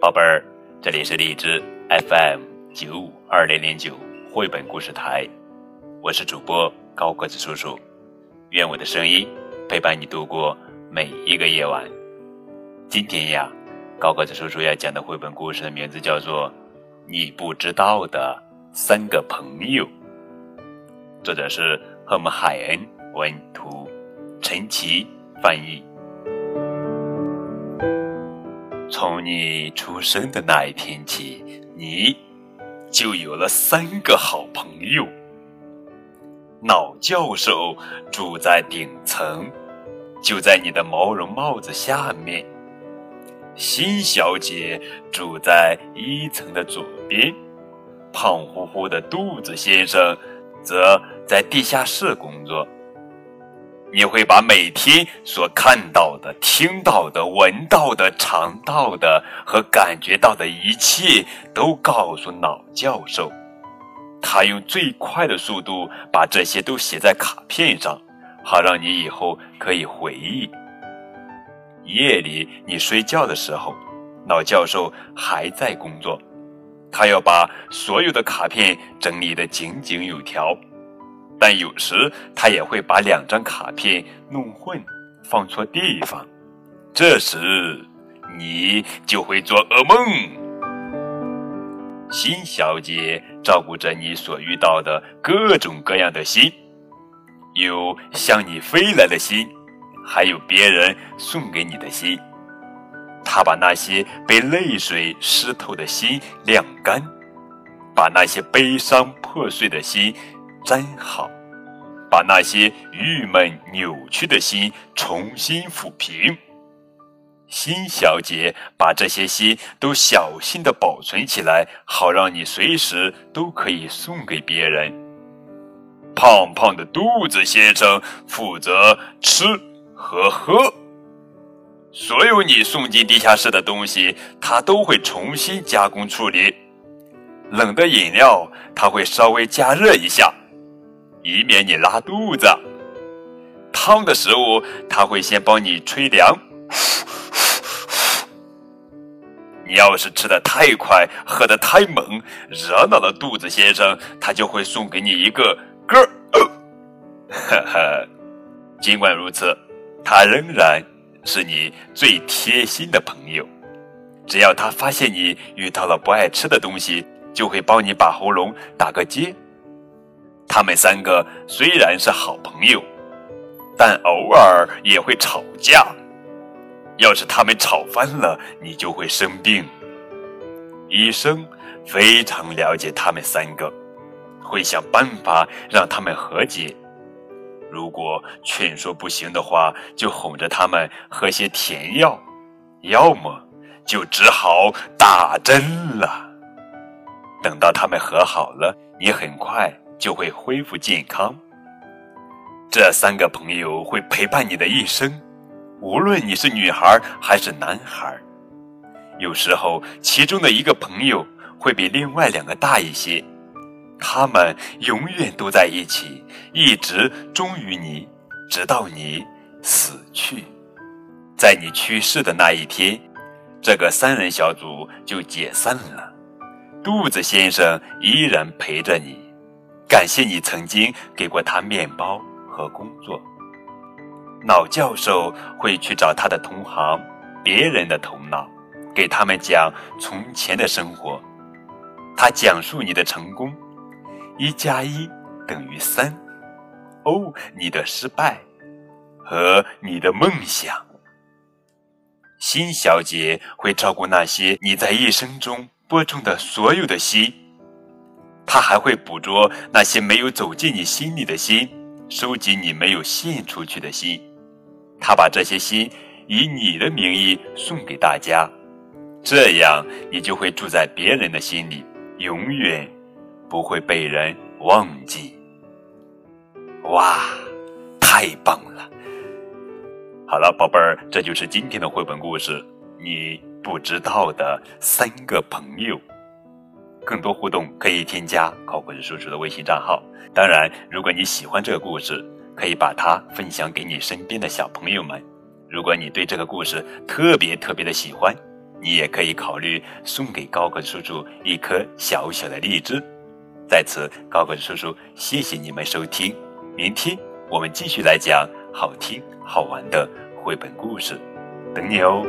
宝贝儿，这里是荔枝 FM 九五二零零九绘本故事台，我是主播高个子叔叔，愿我的声音陪伴你度过每一个夜晚。今天呀，高个子叔叔要讲的绘本故事的名字叫做《你不知道的三个朋友》，作者是赫姆海恩文图，陈奇翻译。从你出生的那一天起，你就有了三个好朋友。老教授住在顶层，就在你的毛绒帽子下面。新小姐住在一层的左边，胖乎乎的肚子先生则在地下室工作。你会把每天所看到的、听到的、闻到的、尝到的和感觉到的一切都告诉老教授，他用最快的速度把这些都写在卡片上，好让你以后可以回忆。夜里你睡觉的时候，老教授还在工作，他要把所有的卡片整理得井井有条。但有时他也会把两张卡片弄混，放错地方，这时你就会做噩梦。新小姐照顾着你所遇到的各种各样的心，有向你飞来的心。还有别人送给你的心，他把那些被泪水湿透的心晾干，把那些悲伤破碎的心真好，把那些郁闷扭曲的心重新抚平。新小姐把这些心都小心的保存起来，好让你随时都可以送给别人。胖胖的肚子先生负责吃。和喝，所有你送进地下室的东西，他都会重新加工处理。冷的饮料，他会稍微加热一下，以免你拉肚子。烫的食物，他会先帮你吹凉。你要是吃的太快，喝的太猛，惹恼了肚子先生，他就会送给你一个嗝儿。哈哈，尽管如此。他仍然是你最贴心的朋友，只要他发现你遇到了不爱吃的东西，就会帮你把喉咙打个结。他们三个虽然是好朋友，但偶尔也会吵架。要是他们吵翻了，你就会生病。医生非常了解他们三个，会想办法让他们和解。如果劝说不行的话，就哄着他们喝些甜药，要么就只好打针了。等到他们和好了，你很快就会恢复健康。这三个朋友会陪伴你的一生，无论你是女孩还是男孩。有时候，其中的一个朋友会比另外两个大一些。他们永远都在一起，一直忠于你，直到你死去。在你去世的那一天，这个三人小组就解散了。肚子先生依然陪着你，感谢你曾经给过他面包和工作。老教授会去找他的同行，别人的头脑，给他们讲从前的生活。他讲述你的成功。一加一等于三。哦，你的失败和你的梦想。新小姐会照顾那些你在一生中播种的所有的心，他还会捕捉那些没有走进你心里的心，收集你没有献出去的心。他把这些心以你的名义送给大家，这样你就会住在别人的心里，永远。不会被人忘记。哇，太棒了！好了，宝贝儿，这就是今天的绘本故事。你不知道的三个朋友。更多互动可以添加高个子叔叔的微信账号。当然如果你喜欢这个故事可以把它分享给你身边的小朋友们。如果你对这个故事特别特别的喜欢你也可以考虑送给高个子叔叔一颗小小的荔枝。在此高个子叔叔谢谢你们收听。明天我们继续来讲好听好玩的绘本故事。等你哦。